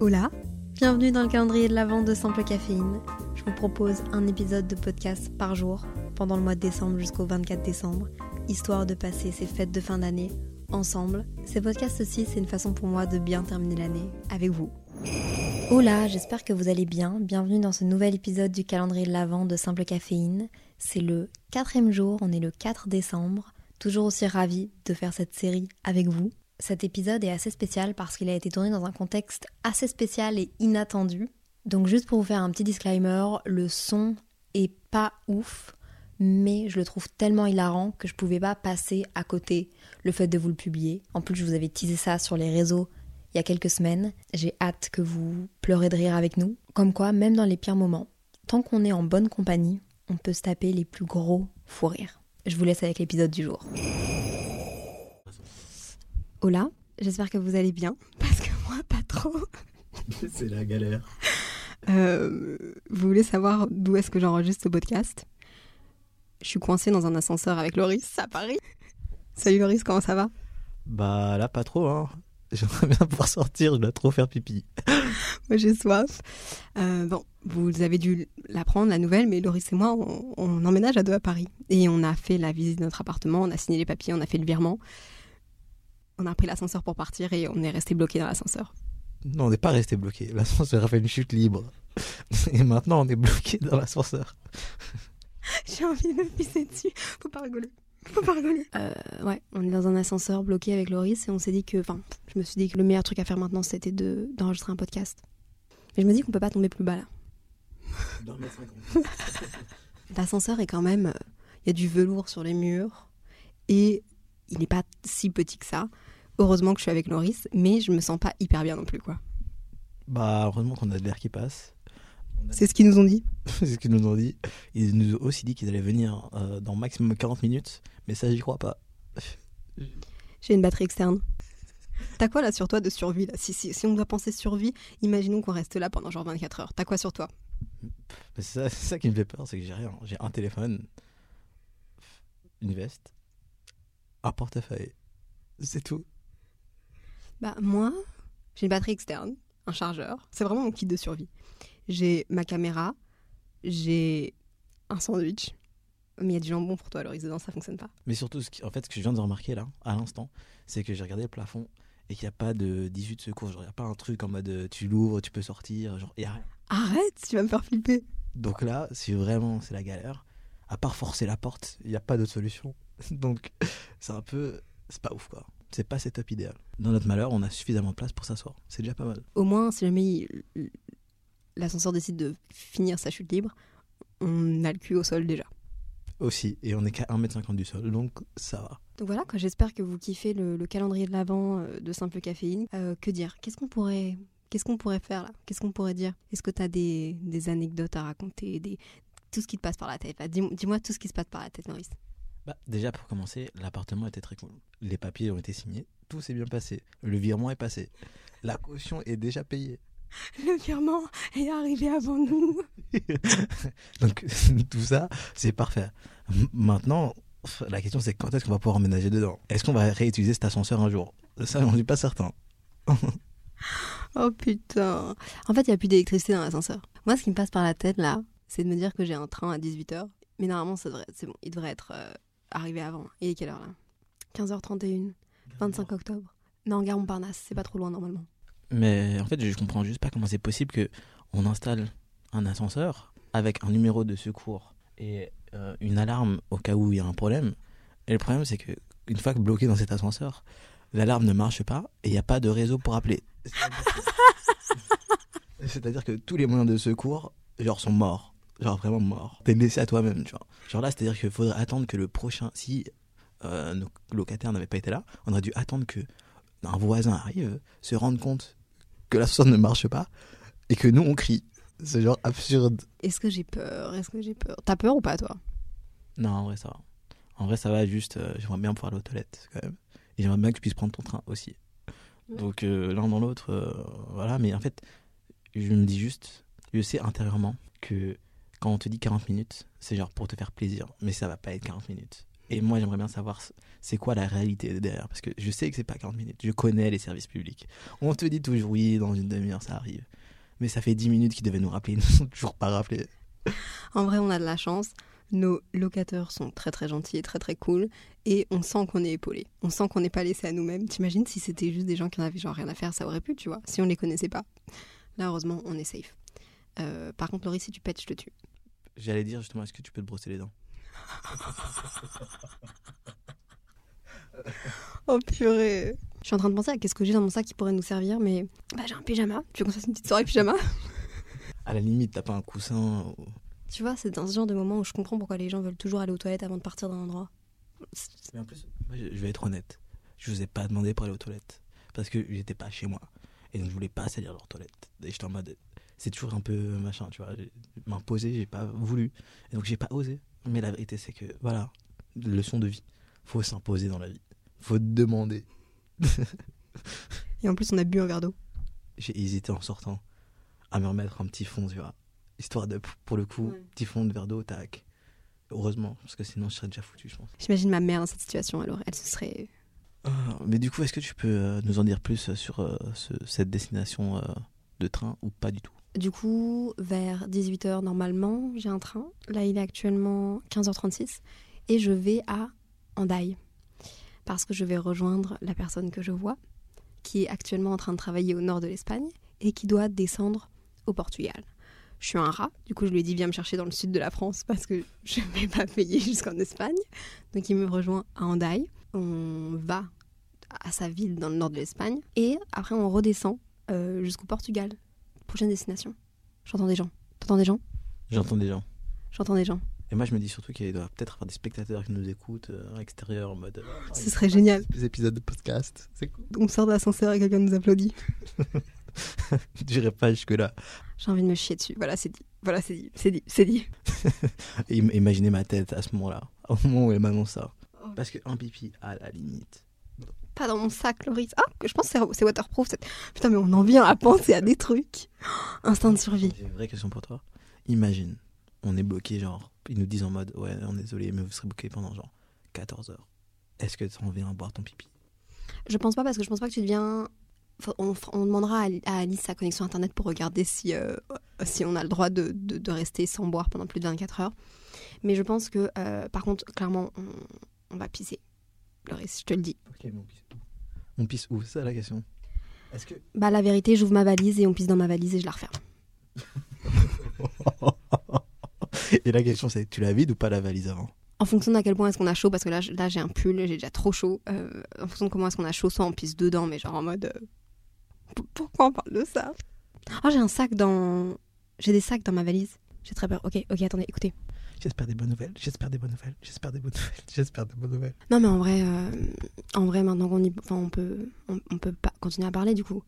Hola, bienvenue dans le calendrier de l'Avent de Simple Caféine. Je vous propose un épisode de podcast par jour pendant le mois de décembre jusqu'au 24 décembre, histoire de passer ces fêtes de fin d'année ensemble. Ces podcasts aussi, c'est une façon pour moi de bien terminer l'année avec vous. Hola, j'espère que vous allez bien. Bienvenue dans ce nouvel épisode du calendrier de l'Avent de Simple Caféine. C'est le quatrième jour, on est le 4 décembre. Toujours aussi ravie de faire cette série avec vous. Cet épisode est assez spécial parce qu'il a été tourné dans un contexte assez spécial et inattendu. Donc juste pour vous faire un petit disclaimer, le son est pas ouf, mais je le trouve tellement hilarant que je pouvais pas passer à côté le fait de vous le publier. En plus, je vous avais teasé ça sur les réseaux il y a quelques semaines. J'ai hâte que vous pleurez de rire avec nous. Comme quoi, même dans les pires moments, tant qu'on est en bonne compagnie, on peut se taper les plus gros fous rires. Je vous laisse avec l'épisode du jour. Hola, j'espère que vous allez bien, parce que moi, pas trop. C'est la galère. Euh, vous voulez savoir d'où est-ce que j'enregistre ce podcast? Je suis coincée dans un ascenseur avec Loris à Paris. Salut Loris, comment ça va? Bah là, pas trop, hein. J'aimerais bien pouvoir sortir, je dois trop faire pipi. Moi j'ai soif. Euh, bon, vous avez dû l'apprendre, la nouvelle, mais Loris et moi, on, on emménage à deux à Paris. Et on a fait la visite de notre appartement, on a signé les papiers, on a fait le virement. On a pris l'ascenseur pour partir et on est resté bloqué dans l'ascenseur. Non, on n'est pas resté bloqué. L'ascenseur a fait une chute libre. Et maintenant, on est bloqué dans l'ascenseur. J'ai envie de me pisser dessus. Faut pas rigoler. Faut pas rigoler. Euh, ouais, on est dans un ascenseur bloqué avec Loris et on s'est dit que, enfin, je me suis dit que le meilleur truc à faire maintenant c'était de d'enregistrer un podcast. Mais je me dis qu'on peut pas tomber plus bas là. L'ascenseur est quand même, euh, il y a du velours sur les murs et il n'est pas si petit que ça. Heureusement que je suis avec Loris, mais je me sens pas hyper bien non plus quoi. Bah, heureusement qu'on a de l'air qui passe. C'est ce qu'ils nous ont dit. C'est ce qu'ils nous ont dit. Ils nous ont aussi dit qu'ils allaient venir euh, dans maximum 40 minutes. Mais ça, j'y crois pas. J'ai une batterie externe. T'as quoi là sur toi de survie là? Si, si, si on doit penser survie, imaginons qu'on reste là pendant genre 24 heures. T'as quoi sur toi? C'est ça, c'est ça qui me fait peur, c'est que j'ai rien. J'ai un téléphone, une veste, un portefeuille. C'est tout. Bah moi, j'ai une batterie externe, un chargeur. C'est vraiment mon kit de survie. J'ai ma caméra, j'ai un sandwich. Mais il y a du jambon pour toi, Loris, dedans ça fonctionne pas. Mais surtout, ce qui- en fait, ce que je viens de remarquer là, à l'instant, c'est que j'ai regardé le plafond et qu'il n'y a pas de 18 de secours. Genre, il n'y a pas un truc en mode euh, tu l'ouvres, tu peux sortir. Genre, y a rien. Arrête, tu vas me faire flipper. Donc là, si vraiment c'est la galère, à part forcer la porte, il n'y a pas d'autre solution. Donc c'est un peu. C'est pas ouf quoi. C'est pas setup idéal. Dans notre malheur, on a suffisamment de place pour s'asseoir. C'est déjà pas mal. Au moins, si jamais l'ascenseur décide de finir sa chute libre, on a le cul au sol déjà. Aussi. Et on est qu'à 1m50 du sol. Donc ça va. Donc voilà, quoi, j'espère que vous kiffez le, le calendrier de l'avant de Simple Caféine. Euh, que dire? Qu'est-ce qu'on pourrait, qu'est-ce qu'on pourrait faire là? Qu'est-ce qu'on pourrait dire? Est-ce que tu as des, des anecdotes à raconter des... Tout ce qui te passe par la tête. Dis- Dis-moi tout ce qui se passe par la tête, Maurice. Bah, déjà pour commencer, l'appartement était très cool. Les papiers ont été signés. Tout s'est bien passé. Le virement est passé. La caution est déjà payée. Le virement est arrivé avant nous. Donc tout ça, c'est parfait. Maintenant, la question c'est quand est-ce qu'on va pouvoir emménager dedans? Est-ce qu'on va réutiliser cet ascenseur un jour? Ça, j'en suis pas certain. Oh putain. En fait, il n'y a plus d'électricité dans l'ascenseur. Moi, ce qui me passe par la tête là, c'est de me dire que j'ai un train à 18h. Mais normalement, ça devrait, c'est bon, il devrait être euh, arrivé avant. Il est quelle heure là? 15h31, 25 octobre. Non, gare Montparnasse, c'est pas trop loin normalement. Mais en fait, je comprends juste pas comment c'est possible que on installe un ascenseur avec un numéro de secours et euh, une alarme au cas où il y a un problème. Et le problème, c'est que une fois que bloqué dans cet ascenseur, l'alarme ne marche pas et il n'y a pas de réseau pour appeler. C'est-à-dire que tous les moyens de secours, genre, sont morts. Genre, vraiment morts. T'es laissé à toi-même, tu vois. Genre là, c'est-à-dire qu'il faudrait attendre que le prochain. Si euh, nos locataires n'avaient pas été là, on aurait dû attendre que un voisin arrive, se rende compte que l'ascenseur ne marche pas et que nous on crie. C'est genre absurde. Est-ce que j'ai peur? Est-ce que j'ai peur? T'as peur ou pas, toi? Non, en vrai, ça va. En vrai, ça va juste. euh, j'aimerais bien pouvoir aller aux toilettes quand même. Et j'aimerais bien que tu puisses prendre ton train aussi. Ouais. Donc euh, l'un dans l'autre, euh, voilà. Mais en fait, je me dis juste, je sais intérieurement que quand on te dit 40 minutes, c'est genre pour te faire plaisir. Mais ça va pas être 40 minutes. Et moi, j'aimerais bien savoir c'est quoi la réalité derrière. Parce que je sais que c'est pas 40 minutes. Je connais les services publics. On te dit toujours, oui, dans une demi-heure, ça arrive. Mais ça fait 10 minutes qu'ils devaient nous rappeler. Ils nous sont toujours pas rappelés. En vrai, on a de la chance. Nos locataires sont très très gentils et très très cool. Et on sent qu'on est épaulé. On sent qu'on n'est pas laissé à nous-mêmes. T'imagines si c'était juste des gens qui en avaient genre rien à faire, ça aurait pu, tu vois. Si on les connaissait pas. Là, heureusement, on est safe. Euh, par contre, Laurie, si tu pètes, je te tue. J'allais dire justement, est-ce que tu peux te brosser les dents? Oh purée Je suis en train de penser à qu'est-ce que j'ai dans mon sac qui pourrait nous servir, mais bah, j'ai un pyjama. Tu veux qu'on se fasse une petite soirée pyjama? À la limite, t'as pas un coussin ou- Tu vois, c'est dans ce genre de moment où je comprends pourquoi les gens veulent toujours aller aux toilettes avant de partir d'un endroit. Mais en plus, je vais être honnête. Je vous ai pas demandé pour aller aux toilettes. Parce que j'étais pas chez moi. Et donc je voulais pas salir leurs toilettes. Et j'étais en mode. C'est toujours un peu machin, tu vois. M'imposer, j'ai pas voulu. Et donc j'ai pas osé. Mais la vérité, c'est que, voilà, leçon de vie. Faut s'imposer dans la vie. Faut demander. Et en plus, on a bu un verre d'eau. J'ai hésité en sortant à me remettre un petit fond, tu vois. Histoire de, pour le coup, Ouais. petit fond de verre d'eau, tac. Heureusement, parce que sinon je serais déjà foutu, je pense. J'imagine ma mère dans cette situation, alors elle se serait. Ah, mais du coup, est-ce que tu peux euh, nous en dire plus sur euh, ce- cette destination euh, de train ou pas du tout? Du coup, vers 18h normalement, j'ai un train. Là, il est actuellement 15h36 et je vais à Hendaye parce que je vais rejoindre la personne que je vois qui est actuellement en train de travailler au nord de l'Espagne et qui doit descendre au Portugal. Je suis un rat, du coup je lui ai dit viens me chercher dans le sud de la France parce que je ne vais pas payer jusqu'en Espagne. Donc il me rejoint à Hendaye. On va à sa ville dans le nord de l'Espagne et après on redescend euh, jusqu'au Portugal. Prochaine destination. J'entends des gens. T'entends des gens? J'entends des gens. J'entends des gens. Et moi, je me dis surtout qu'il doit peut-être avoir des spectateurs qui nous écoutent euh, à l'extérieur en mode. euh, Ce serait génial. Des épisodes de podcast. C'est cool. On sort de l'ascenseur et quelqu'un nous applaudit. Je dirais pas jusque-là. J'ai envie de me chier dessus. Voilà, c'est dit. Voilà, c'est dit. C'est dit. C'est dit. Imaginez ma tête à ce moment-là. Au moment où elle m'annonce ça. Parce qu'un pipi, à la limite. Pas dans mon sac, Loris. Ah, je pense que c'est- waterproof. cette- Putain, mais on en vient à penser à des trucs. Instinct de survie. J'ai une vraie question pour toi. Imagine, on est bloqué, genre, ils nous disent en mode, ouais, on est désolé, mais vous serez bloqué pendant genre 14 heures. Est-ce que tu en viens boire ton pipi? Je pense pas parce que je pense pas que tu deviens. On, on demandera à, à Alice sa connexion internet pour regarder si, euh, si on a le droit de, de- de rester sans boire pendant plus de 24 heures. Mais je pense que, euh, par contre, clairement, on, on va pisser. Je te le dis. Ok, mais on pisse où? On pisse où? C'est ça la question. Est-ce que. Bah, la vérité, j'ouvre ma valise et on pisse dans ma valise et je la referme. Et la question c'est, tu la vides ou pas la valise avant? En fonction d'à quel point est-ce qu'on a chaud, parce que là, là j'ai un pull, j'ai déjà trop chaud. euh, en fonction de comment est-ce qu'on a chaud, soit on pisse dedans, mais genre en mode. euh, pourquoi on parle de ça? Ah, j'ai un sac dans. J'ai des sacs dans ma valise. J'ai très peur. Ok, ok, attendez, écoutez. J'espère des bonnes nouvelles, j'espère des bonnes nouvelles, j'espère des bonnes nouvelles, j'espère des bonnes nouvelles. Non, mais en vrai, euh, en vrai, maintenant qu'on y, enfin, on peut, on, on peut pas continuer à parler du coup.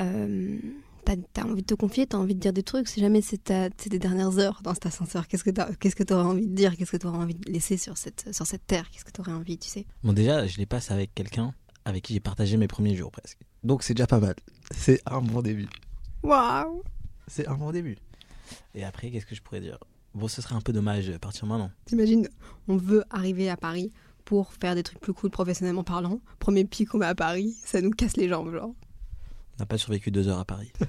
Euh, t'as, t'as envie de te confier, t'as envie de dire des trucs. Si jamais c'est, tes dernières heures dans cet ascenseur, qu'est-ce que t'as, qu'est-ce que t'aurais envie de dire Qu'est-ce que t'aurais envie de laisser sur cette, sur cette terre Qu'est-ce que t'aurais envie, tu sais? Bon, déjà, je les passe avec quelqu'un avec qui j'ai partagé mes premiers jours presque. Donc c'est déjà pas mal. C'est un bon début. Waouh C'est un bon début. Et après, qu'est-ce que je pourrais dire? Bon, ce serait un peu dommage de partir maintenant. T'imagines, on veut arriver à Paris pour faire des trucs plus cool professionnellement parlant. Premier pic qu'on met à Paris, ça nous casse les jambes, genre. On n'a pas survécu deux heures à Paris.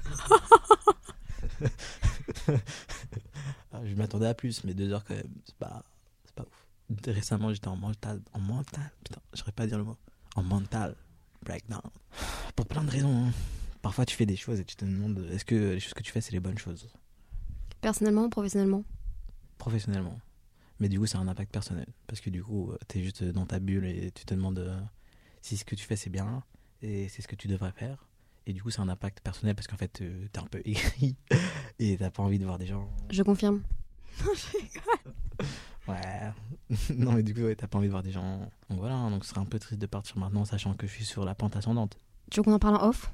Ah, je m'attendais à plus, mais deux heures quand même, c'est pas, c'est pas ouf. Récemment, j'étais en mental, en mental, putain, j'aurais pas à dire le mot, en mental breakdown. Pour plein de raisons. hein. Parfois, tu fais des choses et tu te demandes est-ce que les choses que tu fais, c'est les bonnes choses? Personnellement, professionnellement. Professionnellement. Mais du coup, ça a un impact personnel. Parce que du coup, tu es juste dans ta bulle et tu te demandes euh, si ce que tu fais, c'est bien et c'est ce que tu devrais faire. Et du coup, c'est un impact personnel parce qu'en fait, euh, t'es un peu aigri et t'as pas envie de voir des gens. Je confirme. Ouais. non, mais du coup, ouais, t'as pas envie de voir des gens. Donc voilà, hein, donc ce serait un peu triste de partir maintenant, sachant que je suis sur la pente ascendante. Tu veux qu'on en parle en off?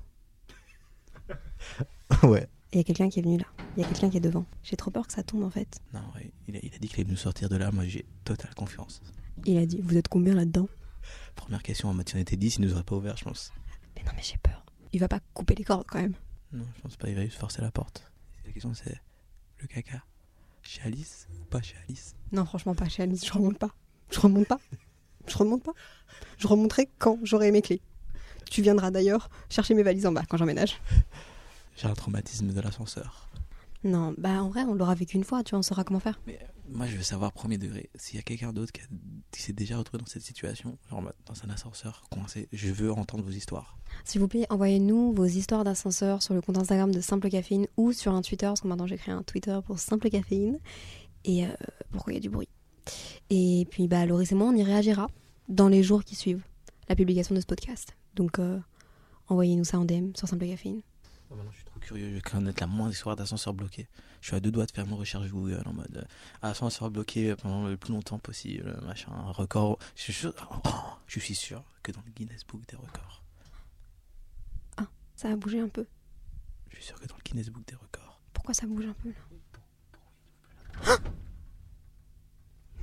Ouais. Il y a quelqu'un qui est venu là. Il y a quelqu'un qui est devant. J'ai trop peur que ça tombe en fait. Non, il a, il a dit qu'il allait nous sortir de là. Moi, j'ai totale confiance. Il a dit Vous êtes combien là-dedans? Première question, en mode si on était 10, il nous aurait pas ouvert, je pense. Mais non, mais j'ai peur. Il va pas couper les cordes quand même. Non, je pense pas, il va juste forcer la porte. La question, c'est le caca chez Alice ou pas chez Alice? Non, franchement, pas chez Alice. Je remonte pas. Je remonte pas. Je remonte pas. Je remonterai quand j'aurai mes clés. Tu viendras d'ailleurs chercher mes valises en bas quand j'emménage. J'ai un traumatisme de l'ascenseur. Non, bah en vrai, on l'aura vécu une fois, tu vois, on saura comment faire. Mais euh, moi, je veux savoir, premier degré, s'il y a quelqu'un d'autre qui, s'est déjà retrouvé dans cette situation, genre en mode dans un ascenseur coincé, je veux entendre vos histoires. S'il vous plaît, envoyez-nous vos histoires d'ascenseur sur le compte Instagram de Simple Caféine ou sur un Twitter, parce que maintenant j'ai créé un Twitter pour Simple Caféine. Et euh, pourquoi il y a du bruit. Et puis, bah, Loris et moi, on y réagira dans les jours qui suivent la publication de ce podcast. Donc, euh, envoyez-nous ça en DM sur Simple Caféine. Oh, maintenant, je suis trop curieux, je veux connaître la moindre histoire d'ascenseur bloqué. Je suis à deux doigts de faire mes recherches Google en mode euh, ascenseur bloqué pendant le plus longtemps possible, machin, un record. Je suis sûr, oh, je suis sûr que dans le Guinness Book des records, Ça a bougé un peu. je suis sûr que dans le Guinness Book des records, Pourquoi ça bouge un peu là?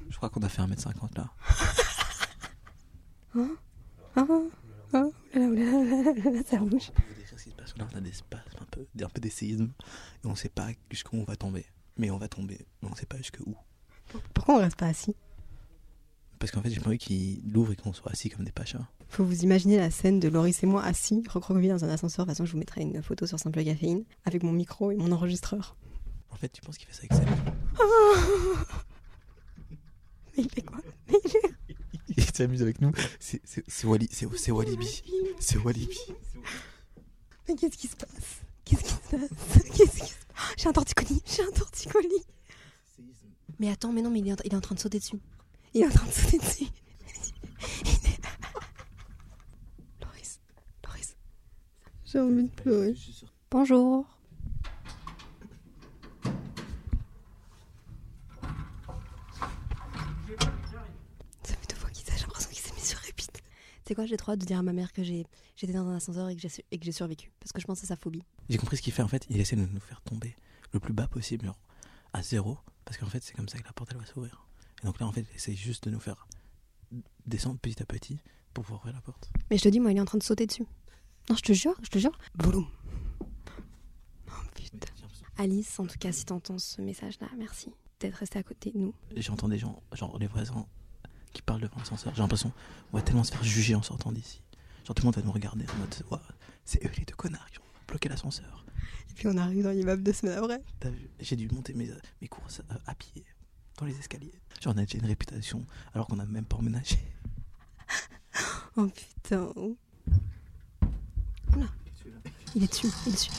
Je crois qu'on a fait 1m50 là. Ah, ah, oulala, oulala, oulala, ça bouge. Je vous décrire ce qui se passe là, on a des spasmes, un peu, un peu des séismes, et on sait pas jusqu'où on va tomber. Mais on va tomber, mais on sait pas jusqu'où. Pourquoi on reste pas assis? Parce qu'en fait, j'ai pas envie qu'il l'ouvre et qu'on soit assis comme des pachas. Faut vous imaginer la scène de Loris et moi assis, recroquevillés dans un ascenseur. De toute façon, je vous mettrai une photo sur Simple Caféine avec mon micro et mon enregistreur. En fait, tu penses qu'il fait ça avec ses Mais il fait quoi? Mais il fait- Il s'amuse avec nous. C'est c'est c'est Walibi. C'est Walibi. Mais qu'est-ce qui se passe? Qu'est-ce qui se passe? Qu'est-ce qui se passe? J'ai un torticolis J'ai un torticolis Mais attends, mais non, mais il est, en, il est en train de sauter dessus. Il est en train de sauter dessus. Il est- Loris, Loris. J'ai envie de pleurer. Bonjour. Ça fait deux fois qu'il s'est, j'ai l'impression qu'il s'est mis sur repeat. C'est quoi, j'ai trop hâte de dire à ma mère que j'ai, j'étais dans un ascenseur et que j'ai, su- et que j'ai survécu. Parce que je pense c'est sa phobie. J'ai compris ce qu'il fait en fait. Il essaie de nous faire tomber le plus bas possible, genre à zéro. Parce qu'en fait, c'est comme ça que la porte elle va s'ouvrir. Et donc là, en fait, il essaie juste de nous faire descendre petit à petit pour pouvoir ouvrir la porte. Mais je te dis, moi, il est en train de sauter dessus. Non, je te jure, je te jure. Boum. Oh putain. Alice, en tout cas, si t'entends ce message-là, merci d'être resté à côté de nous. J'entends des gens, genre les voisins, qui parlent devant l'ascenseur. J'ai l'impression, on va tellement se faire juger en sortant d'ici. Genre tout le monde va nous regarder en mode, c'est eux les deux connards qui ont bloqué l'ascenseur. Et puis on arrive dans l'immeuble deux semaines après. T'as vu J'ai dû monter mes, mes courses à, à pied dans les escaliers. Genre on a déjà une réputation alors qu'on n'a même pas emménagé. Oh putain. Oula. Il est dessus, il est dessus.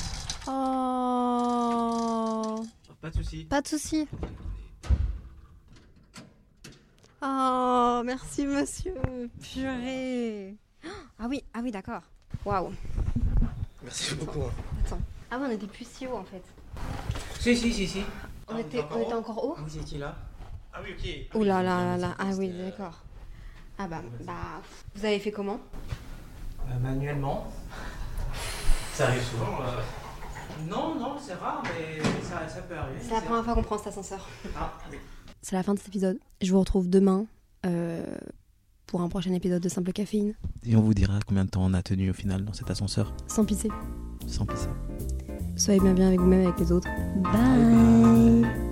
Oh. Pas de soucis. Pas de souci. Oh, merci monsieur. Purée. Ah oui, ah oui, d'accord. Waouh. Merci beaucoup. hein. Attends. Ah oui, on était plus si haut en fait. Si, si, si, si. On, était, on était encore haut Vous étiez là Ah oui, ok. Ouh là là là là. Ah oui, d'accord. Ah bah, bah. Vous avez fait comment Euh, Manuellement. Ça arrive souvent. euh. Non, non, c'est rare, mais ça, ça peut arriver. C'est la première fois qu'on prend cet ascenseur. Ah, oui. C'est la fin de cet épisode. Je vous retrouve demain euh, pour un prochain épisode de Simple Caféine. Et on vous dira combien de temps on a tenu au final dans cet ascenseur Sans pisser. sans pisser. Soyez bien bien avec vous-même et avec les autres. Bye.